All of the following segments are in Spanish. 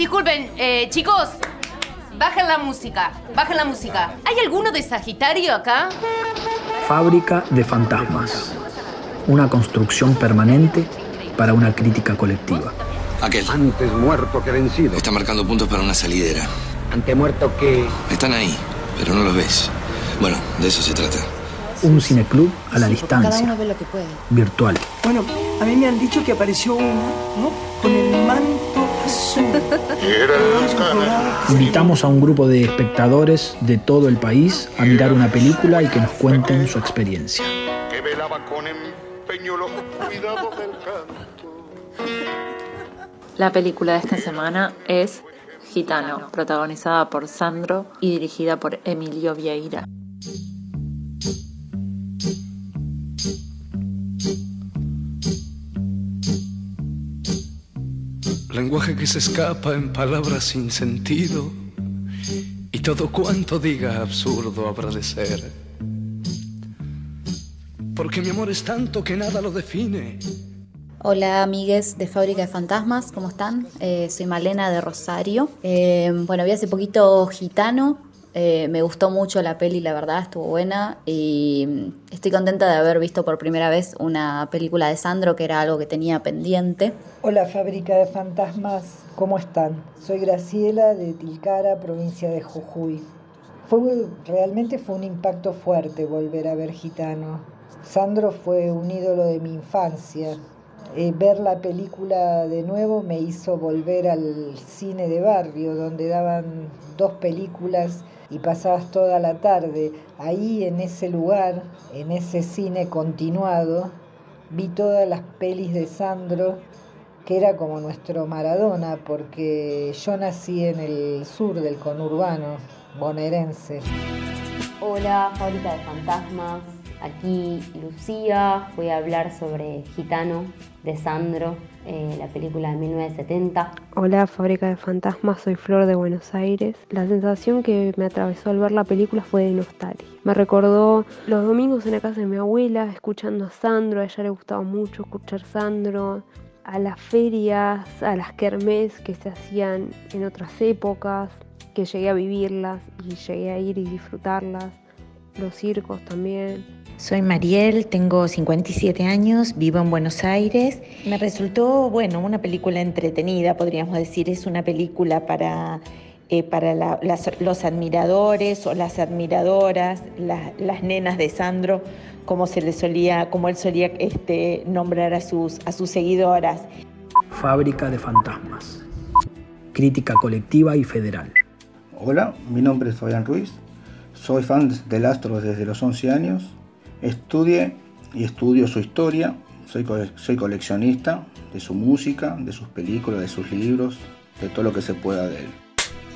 Disculpen, eh, chicos, bajen la música, bajen la música. ¿Hay alguno de Sagitario acá? Fábrica de fantasmas. Una construcción permanente para una crítica colectiva. Aquel. Antes muerto que vencido. Está marcando puntos para una salidera. Ante muerto que... Están ahí, pero no los ves. Bueno, de eso se trata. Un cineclub a la Cada distancia, uno ve lo que puede. virtual. Bueno, a mí me han dicho que apareció uno, ¿no? Con el manto. Invitamos a un grupo de espectadores de todo el país a mirar una película y que nos cuenten su experiencia. que velaba con empeño los cuidados del canto. La película de esta semana es Gitano, protagonizada por Sandro y dirigida por Emilio Vieira. Lenguaje que se escapa en palabras sin sentido y todo cuanto diga absurdo habrá de ser. Porque mi amor es tanto que nada lo define. Hola amigues de Fábrica de Fantasmas, ¿cómo están? Eh, soy Malena de Rosario. Eh, bueno, vi hace poquito Gitano, eh, me gustó mucho la peli, la verdad, estuvo buena y mm, estoy contenta de haber visto por primera vez una película de Sandro, que era algo que tenía pendiente. Hola Fábrica de Fantasmas, ¿cómo están? Soy Graciela de Tilcara, provincia de Jujuy. Fue, realmente fue un impacto fuerte volver a ver Gitano. Sandro fue un ídolo de mi infancia. Eh, ver la película de nuevo me hizo volver al cine de barrio, donde daban dos películas y pasabas toda la tarde. Ahí en ese lugar, en ese cine continuado, vi todas las pelis de Sandro que era como nuestro Maradona, porque yo nací en el sur del conurbano bonaerense. Hola, fábrica de fantasmas. Aquí Lucía. Voy a hablar sobre Gitano de Sandro, eh, la película de 1970. Hola, Fábrica de Fantasmas, soy Flor de Buenos Aires. La sensación que me atravesó al ver la película fue de nostalgia. Me recordó los domingos en la casa de mi abuela, escuchando a Sandro, a ella le gustaba mucho escuchar Sandro, a las ferias, a las kermés que se hacían en otras épocas, que llegué a vivirlas y llegué a ir y disfrutarlas, los circos también. Soy Mariel, tengo 57 años, vivo en Buenos Aires. Me resultó, bueno, una película entretenida, podríamos decir. Es una película para, eh, para la- las- los admiradores o las admiradoras, la- las nenas de Sandro, como se le solía, como él solía este, nombrar a sus, a sus seguidoras. Fábrica de fantasmas. Crítica colectiva y federal. Hola, mi nombre es Fabián Ruiz. Soy fan del Astro desde los 11 años. Estudié y estudio su historia. Soy, soy coleccionista de su música, de sus películas, de sus libros, de todo lo que se pueda de él.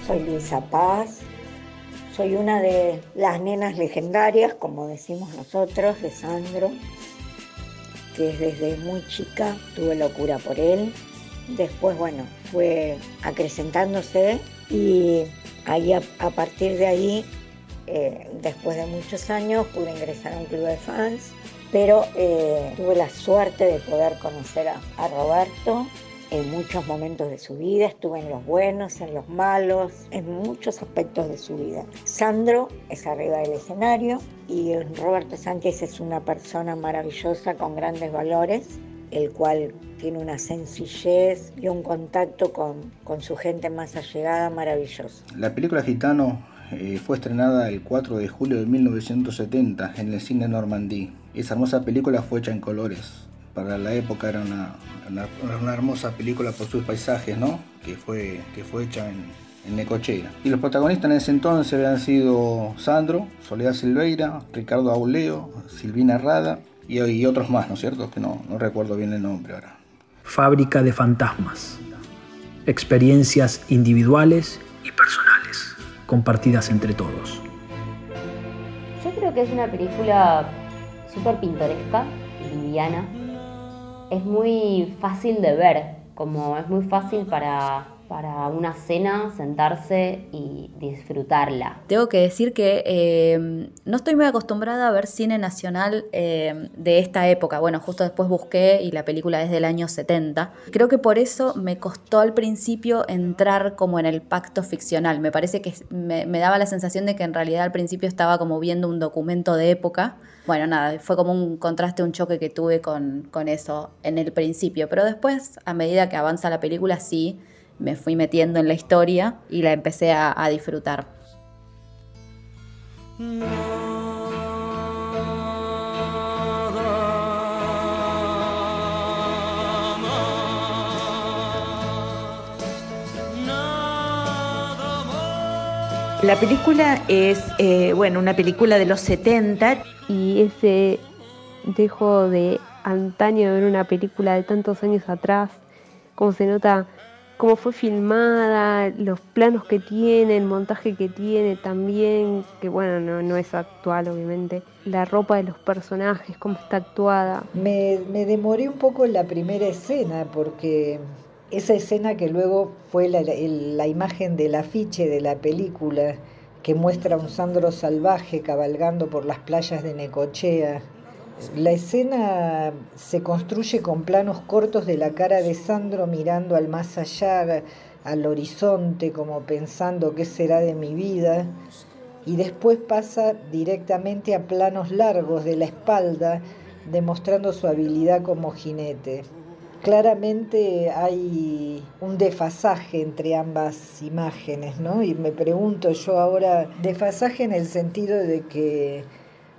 Soy Luisa Paz, soy una de las nenas legendarias, como decimos nosotros, de Sandro, que desde muy chica tuve locura por él. Después, bueno, fue acrecentándose y ahí a, a partir de ahí, eh, después de muchos años, pude ingresar a un club de fans, pero eh, tuve la suerte de poder conocer a, a Roberto en muchos momentos de su vida, estuve en los buenos, en los malos, en muchos aspectos de su vida. Sandro es arriba del escenario y Roberto Sánchez es una persona maravillosa con grandes valores, el cual tiene una sencillez y un contacto con, con su gente más allegada maravilloso. La película Gitano eh, fue estrenada el 4 de julio de 1970 en el cine Normandí. Esa hermosa película fue hecha en colores. Para la época era una, hermosa película por sus paisajes, ¿no? Que fue, que fue hecha en, en Necochea. Y los protagonistas en ese entonces habían sido Sandro, Soledad Silveira, Ricardo Auleo, Silvina Rada y, y otros más, ¿no es cierto? Que no, no recuerdo bien el nombre ahora. Fábrica de fantasmas. Experiencias individuales compartidas entre todos. Yo creo que es una película súper pintoresca, liviana. Es muy fácil de ver, como es muy fácil para, para una cena, sentarse y disfrutarla. Tengo que decir que eh, no estoy muy acostumbrada a ver cine nacional eh, de esta época. Bueno, justo después busqué y la película es del año 70. Creo que por eso me costó al principio entrar como en el pacto ficcional. Me parece que me, daba la sensación de que en realidad al principio estaba como viendo un documento de época. Bueno, nada, fue como un contraste, un choque que tuve con, con eso en el principio. Pero después, a medida que avanza la película, sí me fui metiendo en la historia y la empecé a, disfrutar. La película es, eh, bueno, una película de los 70. Y ese dejo de antaño de ver una película de tantos años atrás, cómo se nota cómo fue filmada, los planos que tiene, el montaje que tiene también, que bueno, no, no es actual obviamente, la ropa de los personajes, cómo está actuada. Me, me demoré un poco en la primera escena porque esa escena que luego fue la, el- la imagen del afiche de la película que muestra a un Sandro salvaje cabalgando por las playas de Necochea. La escena se construye con planos cortos de la cara de Sandro mirando al más allá, al horizonte, como pensando qué será de mi vida, y después pasa directamente a planos largos de la espalda, demostrando su habilidad como jinete. Claramente hay un desfasaje entre ambas imágenes, ¿no? Y me pregunto yo ahora, desfasaje en el sentido de que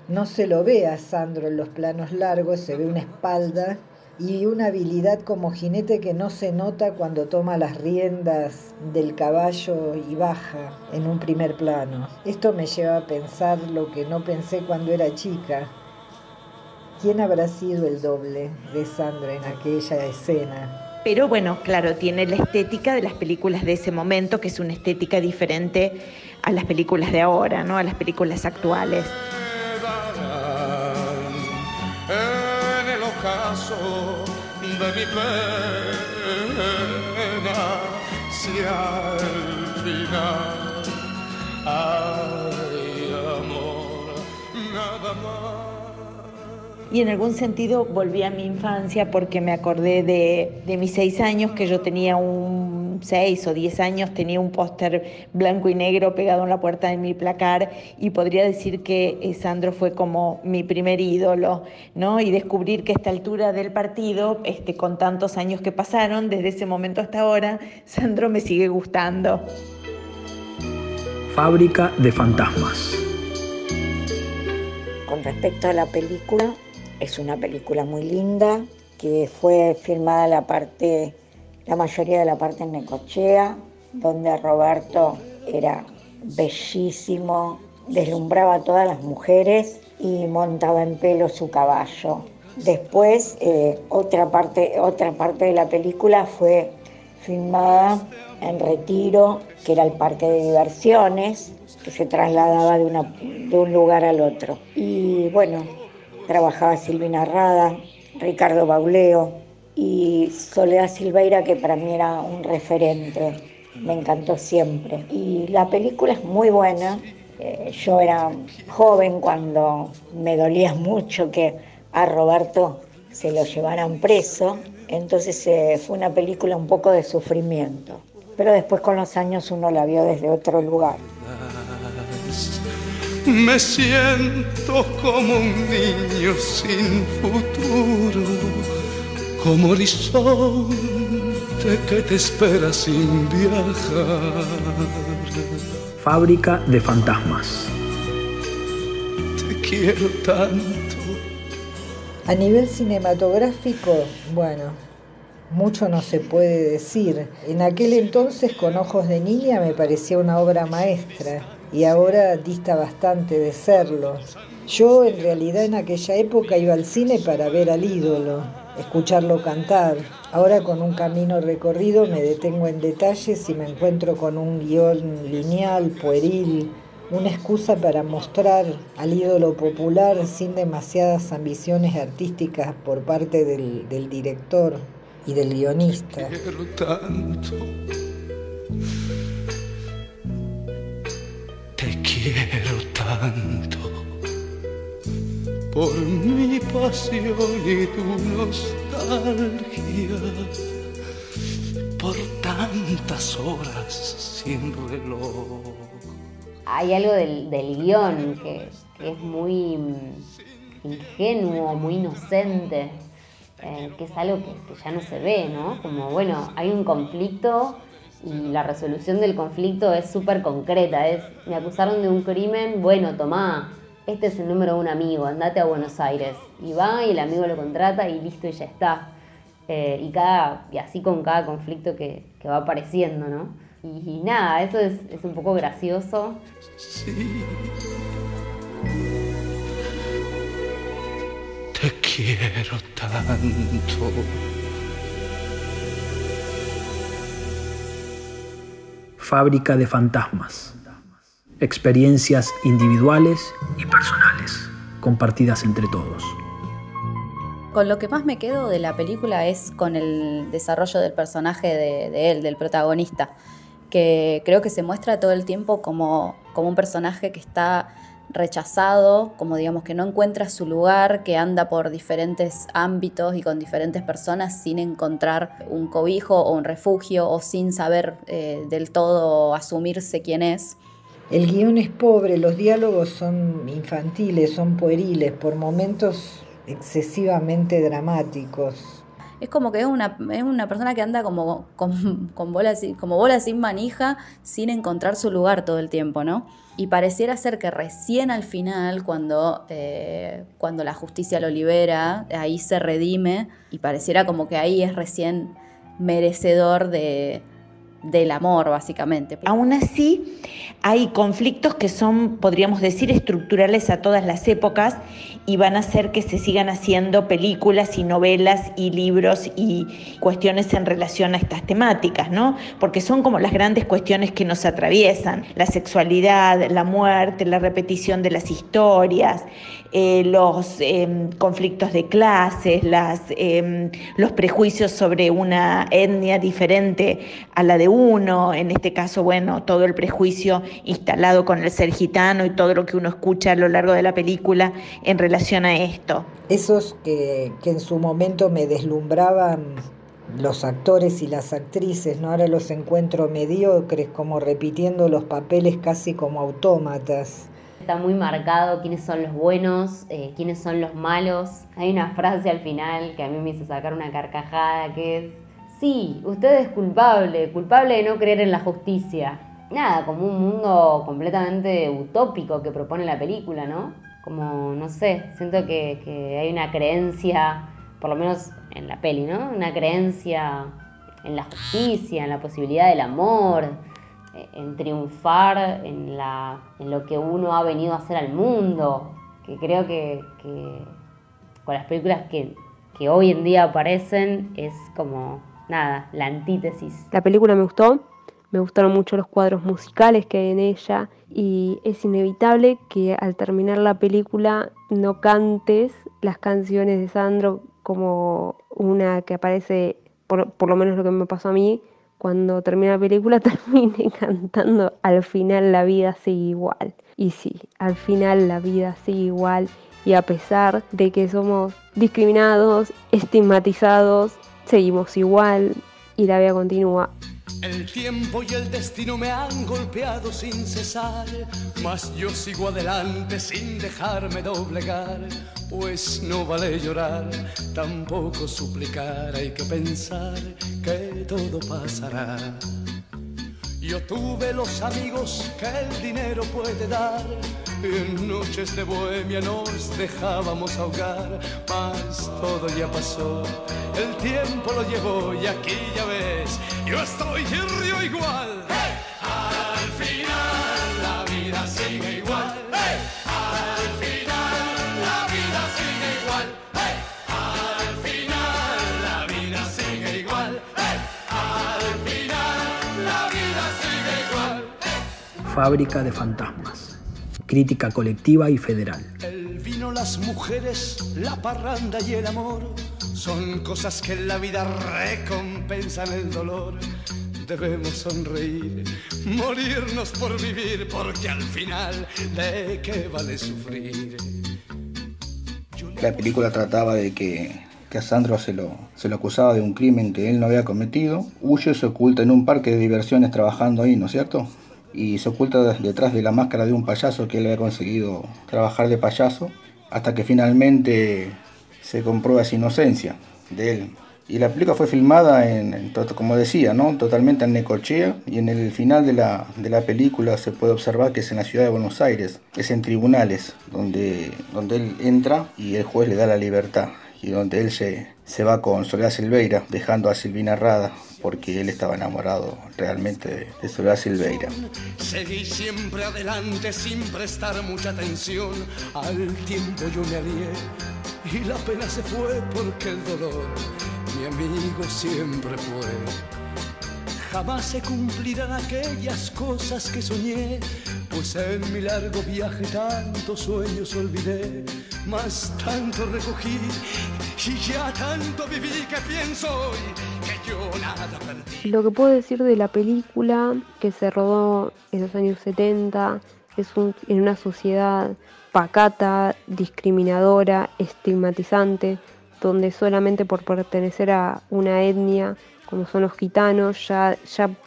no se lo ve a Sandro en los planos largos, se ve una espalda y una habilidad como jinete que no se nota cuando toma las riendas del caballo y baja en un primer plano. Esto me lleva a pensar lo que no pensé cuando era chica. ¿Quién habrá sido el doble de Sandro en aquella escena? Pero bueno, claro, tiene la estética de las películas de ese momento, que es una estética diferente a las películas de ahora, ¿no? A las películas actuales. Y en algún sentido volví a mi infancia porque me acordé de, de mis seis años, que yo tenía un seis o diez años, tenía un póster blanco y negro pegado en la puerta de mi placar y podría decir que eh, Sandro fue como mi primer ídolo, ¿no? Y descubrir que a esta altura del partido, este, con tantos años que pasaron, desde ese momento hasta ahora, Sandro me sigue gustando. Fábrica de fantasmas. Con respecto a la película, es una película muy linda que fue filmada la parte, la mayoría de la parte en Necochea, donde Roberto era bellísimo, deslumbraba a todas las mujeres y montaba en pelo su caballo. Después, eh, otra, parte, otra parte de la película fue filmada en Retiro, que era el parque de diversiones, que se trasladaba de, una, de un lugar al otro. Y bueno, trabajaba Silvina Rada, Ricardo Bauleo y Soledad Silveira, que para mí era un referente, me encantó siempre. Y la película es muy buena, eh, yo era joven cuando me dolía mucho que a Roberto se lo llevaran preso, entonces eh, fue una película un poco de sufrimiento. Pero después con los años uno la vio desde otro lugar. Me siento como un niño sin futuro, como horizonte que te espera sin viajar. Fábrica de fantasmas. Te quiero tanto. A nivel cinematográfico, bueno, mucho no se puede decir. En aquel entonces, con ojos de niña, me parecía una obra maestra y ahora dista bastante de serlo. Yo en realidad en aquella época iba al cine para ver al ídolo, escucharlo cantar. Ahora con un camino recorrido me detengo en detalles y me encuentro con un guion lineal, pueril, una excusa para mostrar al ídolo popular sin demasiadas ambiciones artísticas por parte del, director y del guionista. Quiero tanto. Te quiero tanto por mi pasión y tu nostalgia, por tantas horas sin reloj. Hay algo del, del guion que, es muy mm, ingenuo, muy inocente, eh, que es algo que, que ya no se ve, ¿no? Como, bueno, hay un conflicto y la resolución del conflicto es súper concreta, es, me acusaron de un crimen, bueno, tomá, este es el número de un amigo, andate a Buenos Aires. Y va y el amigo lo contrata y listo y ya está. Eh, y, cada, y así con cada conflicto que, que va apareciendo, ¿no? Y, y nada, eso es, es, un poco gracioso. Sí. Te quiero tanto. Fábrica de fantasmas. Experiencias individuales y personales, compartidas entre todos. Con lo que más me quedo de la película es con el desarrollo del personaje de, él, del protagonista, que creo que se muestra todo el tiempo como, como un personaje que está rechazado, como digamos que no encuentra su lugar, que anda por diferentes ámbitos y con diferentes personas sin encontrar un cobijo o un refugio o sin saber eh, del todo asumirse quién es. El guion es pobre, los diálogos son infantiles, son pueriles, por momentos excesivamente dramáticos. Es como que es una, es una persona que anda como con, con bola, como bola sin manija, sin encontrar su lugar todo el tiempo, ¿no? Y pareciera ser que recién al final, cuando, eh, cuando la justicia lo libera, ahí se redime y pareciera como que ahí es recién merecedor de, del amor, básicamente. Aún así, hay conflictos que son, podríamos decir, estructurales a todas las épocas y van a hacer que se sigan haciendo películas y novelas y libros y cuestiones en relación a estas temáticas, ¿no? Porque son como las grandes cuestiones que nos atraviesan, la sexualidad, la muerte, la repetición de las historias, eh, los eh, conflictos de clases, las, eh, los prejuicios sobre una etnia diferente a la de uno, en este caso, bueno, todo el prejuicio instalado con el ser gitano y todo lo que uno escucha a lo largo de la película en relación a esto. Esos que, que en su momento me deslumbraban los actores y las actrices, ¿no? Ahora los encuentro mediocres, como repitiendo los papeles casi como autómatas. Está muy marcado quiénes son los buenos, eh, quiénes son los malos. Hay una frase al final que a mí me hizo sacar una carcajada que es, sí, usted es culpable, culpable de no creer en la justicia. Nada, como un mundo completamente utópico que propone la película, ¿no? Como, no sé, siento que, que hay una creencia, por lo menos en la peli, ¿no? Una creencia en la justicia, en la posibilidad del amor, en triunfar en, la, en lo que uno ha venido a hacer al mundo, que creo que, que con las películas que, que hoy en día aparecen es como, nada, la antítesis. La película me gustó, me gustaron mucho los cuadros musicales que hay en ella y es inevitable que al terminar la película no cantes las canciones de Sandro como una que aparece, por, lo menos lo que me pasó a mí, cuando termina la película termine cantando al final la vida sigue igual. Y sí, al final la vida sigue igual y a pesar de que somos discriminados, estigmatizados, seguimos igual y la vida continúa. El tiempo y el destino me han golpeado sin cesar, mas yo sigo adelante sin dejarme doblegar, pues no vale llorar, tampoco suplicar, hay que pensar que todo pasará. Yo tuve los amigos que el dinero puede dar. En noches de bohemia nos dejábamos ahogar, mas todo ya pasó. El tiempo lo llevó y aquí ya ves, yo estoy y río igual. ¡Hey! Al final la vida sigue igual. ¡Hey! Al final la vida sigue igual. ¡Hey! Al final la vida sigue igual. Al final la vida sigue igual. Fábrica de fantasmas. Crítica colectiva y federal. El vino, las mujeres, la parranda y el amor son cosas que en la vida recompensan el dolor. debemos sonreír, morirnos por vivir, porque al final, ¿de qué vale sufrir? La película trataba de que, que a Sandro se lo, se lo acusaba de un crimen que él no había cometido. Huye y se oculta en un parque de diversiones trabajando ahí, ¿no es cierto? Y se oculta detrás de la máscara de un payaso que él había conseguido trabajar de payaso, hasta que finalmente se comprueba esa inocencia de él. Y la película fue filmada, en, como decía, ¿no? totalmente en Necochea y en el final de la, de la, película se puede observar que es en la ciudad de Buenos Aires, es en tribunales, donde, donde él entra y el juez le da la libertad y donde él se, se va con Soledad Silveira, dejando a Silvina Rada, porque él estaba enamorado realmente de, Soledad Silveira. Seguí siempre adelante sin prestar mucha atención, al tiempo yo me alié y la pena se fue porque el dolor mi amigo siempre fue. Jamás se cumplirán aquellas cosas que soñé, pues en mi largo viaje tantos sueños olvidé, más tanto recogí y ya tanto viví que pienso hoy que. Lo que puedo decir de la película que se rodó en los años 70 es en una sociedad pacata, discriminadora, estigmatizante, donde solamente por pertenecer a una etnia como son los gitanos, ya,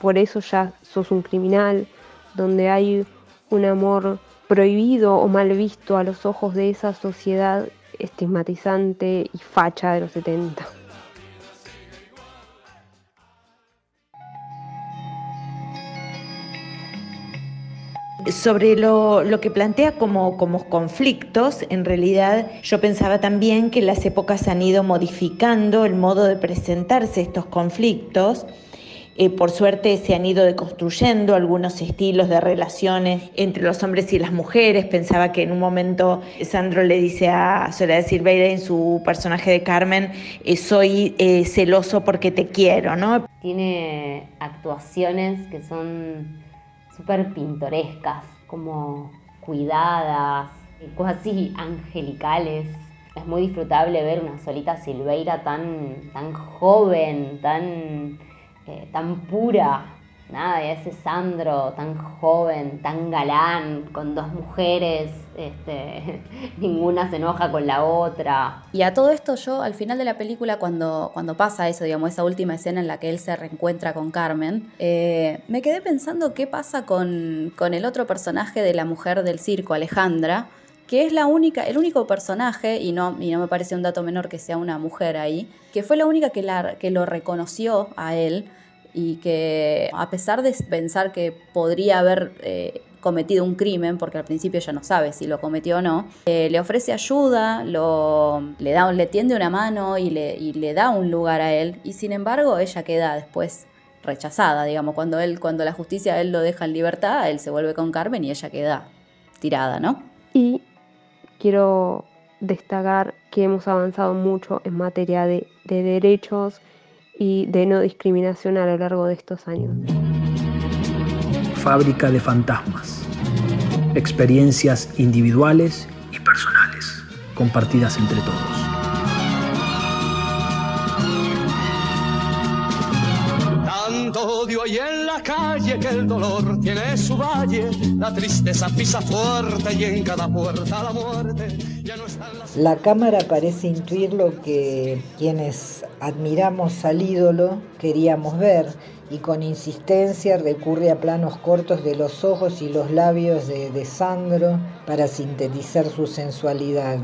por eso ya sos un criminal, donde hay un amor prohibido o mal visto a los ojos de esa sociedad estigmatizante y facha de los 70. Sobre lo, que plantea como, como, conflictos, en realidad yo pensaba también que las épocas han ido modificando el modo de presentarse estos conflictos. Eh, por suerte se han ido deconstruyendo algunos estilos de relaciones entre los hombres y las mujeres. Pensaba que en un momento Sandro le dice a Soledad Silveira en su personaje de Carmen, eh, soy eh, celoso porque te quiero, ¿no? Tiene actuaciones que son súper pintorescas, como cuidadas, cosas angelicales. Es muy disfrutable ver una Solita Silveira tan, tan joven, tan, eh, tan pura, nada, de ese Sandro tan joven, tan galán, con dos mujeres, este, ninguna se enoja con la otra. Y a todo esto yo al final de la película, cuando, cuando pasa eso, digamos, esa última escena en la que él se reencuentra con Carmen, eh, me quedé pensando qué pasa con, con el otro personaje de la mujer del circo, Alejandra, que es la única, el único personaje, y no, y no me parece un dato menor que sea una mujer ahí, que fue la única que, la, que lo reconoció a él y que a pesar de pensar que podría haber eh, cometido un crimen, porque al principio ella no sabe si lo cometió o no, eh, le ofrece ayuda, le, le tiende una mano y le, y le da un lugar a él, y sin embargo ella queda después rechazada, digamos, cuando él, cuando la justicia él lo deja en libertad, él se vuelve con Carmen y ella queda tirada, ¿no? Y quiero destacar que hemos avanzado mucho en materia de derechos y de no discriminación a lo largo de estos años. Fábrica de fantasmas. Experiencias individuales y personales, compartidas entre todos. Tanto odio hay en la calle que el dolor tiene su valle, la tristeza pisa fuerte y en cada puerta la muerte. La cámara parece intuir lo que quienes admiramos al ídolo queríamos ver y con insistencia recurre a planos cortos de los ojos y los labios de, de Sandro para sintetizar su sensualidad.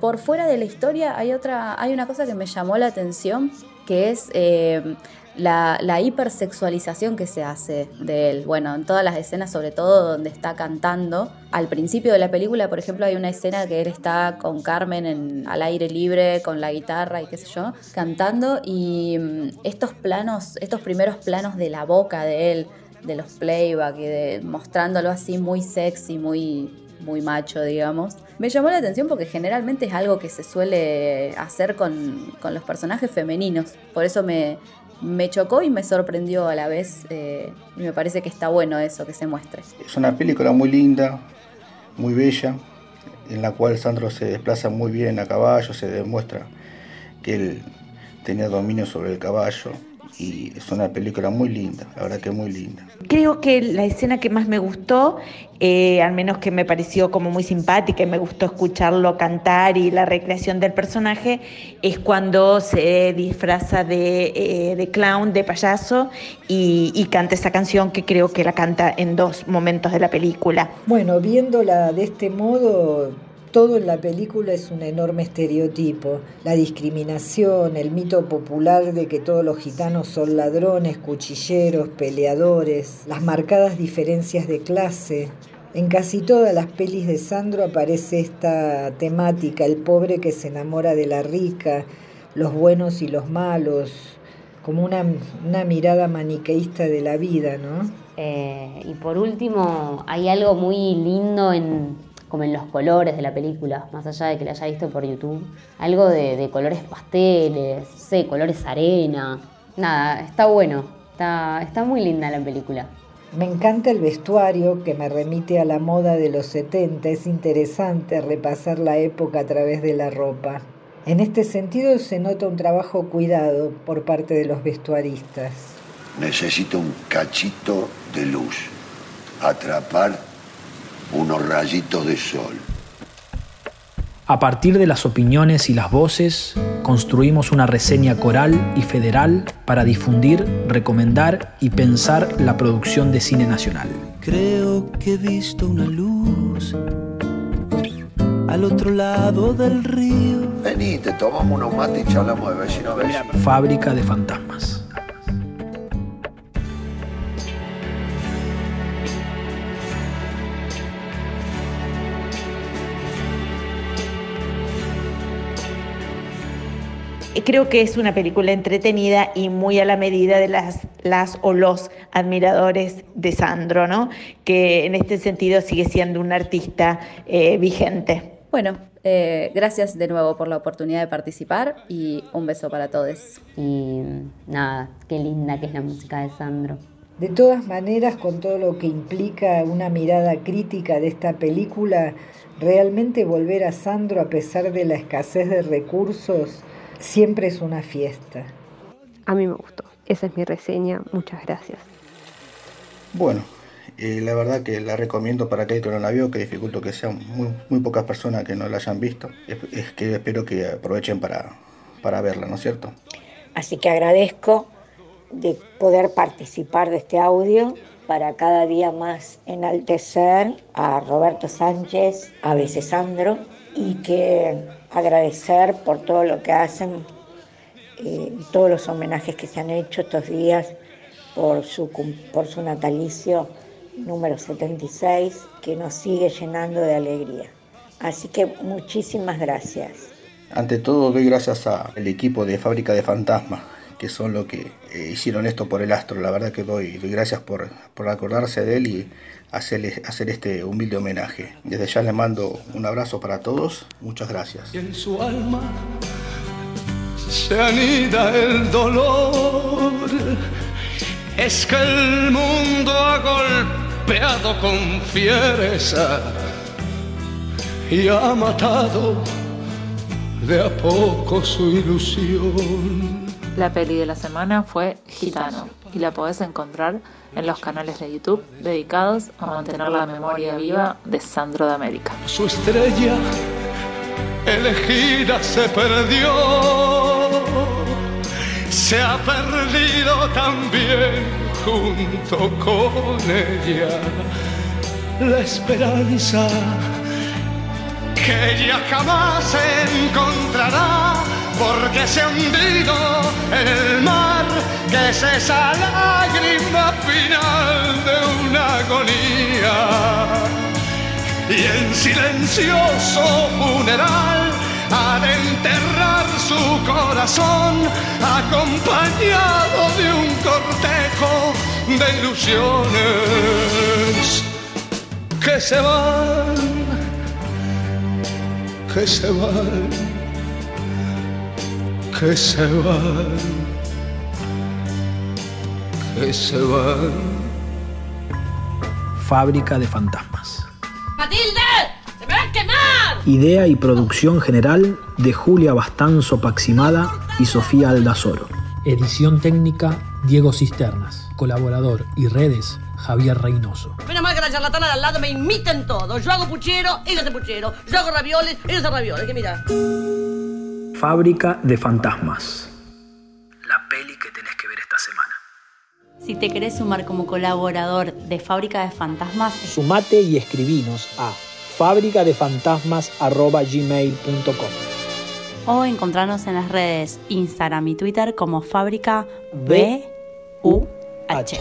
Por fuera de la historia hay otra, hay una cosa que me llamó la atención, que es eh, la, hipersexualización que se hace de él. Bueno, en todas las escenas, sobre todo donde está cantando. Al principio de la película, por ejemplo, hay una escena que él está con Carmen en, al aire libre, con la guitarra y qué sé yo, cantando. Y mm, estos planos, estos primeros planos de la boca de él, de los playback y de mostrándolo así muy sexy, muy muy macho, digamos. Me llamó la atención porque generalmente es algo que se suele hacer con, con los personajes femeninos. Por eso me, me chocó y me sorprendió a la vez. Eh, y me parece que está bueno eso que se muestre. Es una película muy linda, muy bella, en la cual Sandro se desplaza muy bien a caballo, se demuestra que él tenía dominio sobre el caballo y es una película muy linda, la verdad que muy linda. Creo que la escena que más me gustó, eh, al menos que me pareció como muy simpática y me gustó escucharlo cantar y la recreación del personaje, es cuando se disfraza de, eh, de clown, de payaso, y, y canta esa canción que creo que la canta en dos momentos de la película. Bueno, viéndola de este modo, todo en la película es un enorme estereotipo. La discriminación, el mito popular de que todos los gitanos son ladrones, cuchilleros, peleadores, las marcadas diferencias de clase. En casi todas las pelis de Sandro aparece esta temática, el pobre que se enamora de la rica, los buenos y los malos, como una, una mirada maniqueísta de la vida, ¿no? Eh, y por último, hay algo muy lindo en como en los colores de la película, más allá de que la haya visto por YouTube. Algo de, de colores pasteles, no sé, colores arena. Nada, está bueno. Está, está muy linda la película. Me encanta el vestuario que me remite a la moda de los 70. Es interesante repasar la época a través de la ropa. En este sentido se nota un trabajo cuidado por parte de los vestuaristas. Necesito un cachito de luz. Atrapar unos rayitos de sol. A partir de las opiniones y las voces, construimos una reseña coral y federal para difundir, recomendar y pensar la producción de cine nacional. Creo que he visto una luz al otro lado del río. Vení, te tomamos unos mates y charlamos de vecino a vecino. Fábrica de fantasmas. Creo que es una película entretenida y muy a la medida de las, las o los admiradores de Sandro, ¿no? que en este sentido sigue siendo un artista eh, vigente. Bueno, eh, gracias de nuevo por la oportunidad de participar y un beso para todos. Y nada, qué linda que es la música de Sandro. De todas maneras, con todo lo que implica una mirada crítica de esta película, realmente volver a Sandro a pesar de la escasez de recursos siempre es una fiesta. A mí me gustó. Esa es mi reseña. Muchas gracias. Bueno, eh, la verdad que la recomiendo para aquel que no la vio, que dificulto que sean muy, muy pocas personas que no la hayan visto. Es, es que espero que aprovechen para, para verla, ¿no es cierto? Así que agradezco de poder participar de este audio para cada día más enaltecer a Roberto Sánchez, a Becesandro y que agradecer por todo lo que hacen eh, y todos los homenajes que se han hecho estos días por su, por su natalicio número 76, que nos sigue llenando de alegría. Así que muchísimas gracias. Ante todo doy gracias al equipo de Fábrica de Fantasmas, que son los que eh, hicieron esto por el astro. La verdad que doy, doy gracias por, por acordarse de él y hacerle, hacer este humilde homenaje. Desde ya le mando un abrazo para todos. Muchas gracias. Y en su alma se anida el dolor. Es que el mundo ha golpeado con fiereza y ha matado de a poco su ilusión. La peli de la semana fue Gitano y la podés encontrar en los canales de YouTube dedicados a mantener la memoria viva de Sandro de América. Su estrella elegida se perdió, se ha perdido también junto con ella la esperanza que ella jamás encontrará porque se ha hundido en el mar, que es esa lágrima final de una agonía. Y en silencioso funeral de enterrar su corazón, acompañado de un cortejo de ilusiones que se van, que se van que se van, que se van. Fábrica de fantasmas. ¡Matilde! ¡Se me va a quemar! Idea y producción general de Julia Bastanzo Paximada y Sofía Aldazoro. Edición técnica Diego Cisternas. Colaborador y redes Javier Reynoso. Menos mal que la charlatana de al lado me imiten todo. Yo hago puchero, ella hace puchero. Yo hago ravioles, ella hace ravioles. Que mira. Fábrica de fantasmas. La peli que tenés que ver esta semana. Si te querés sumar como colaborador de Fábrica de Fantasmas, Sumate y escribinos a fábricadefantasmas.gmail.com o encontrarnos en las redes Instagram y Twitter como Fábrica B U H.